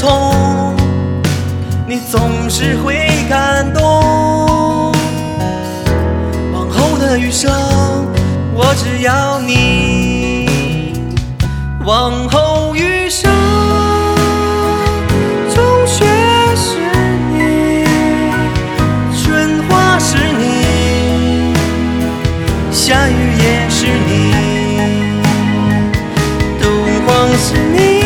从，你总是会感动。往后的余生，我只要你。往后余生，冬雪是你，春花是你，夏雨也是你，冬光是你。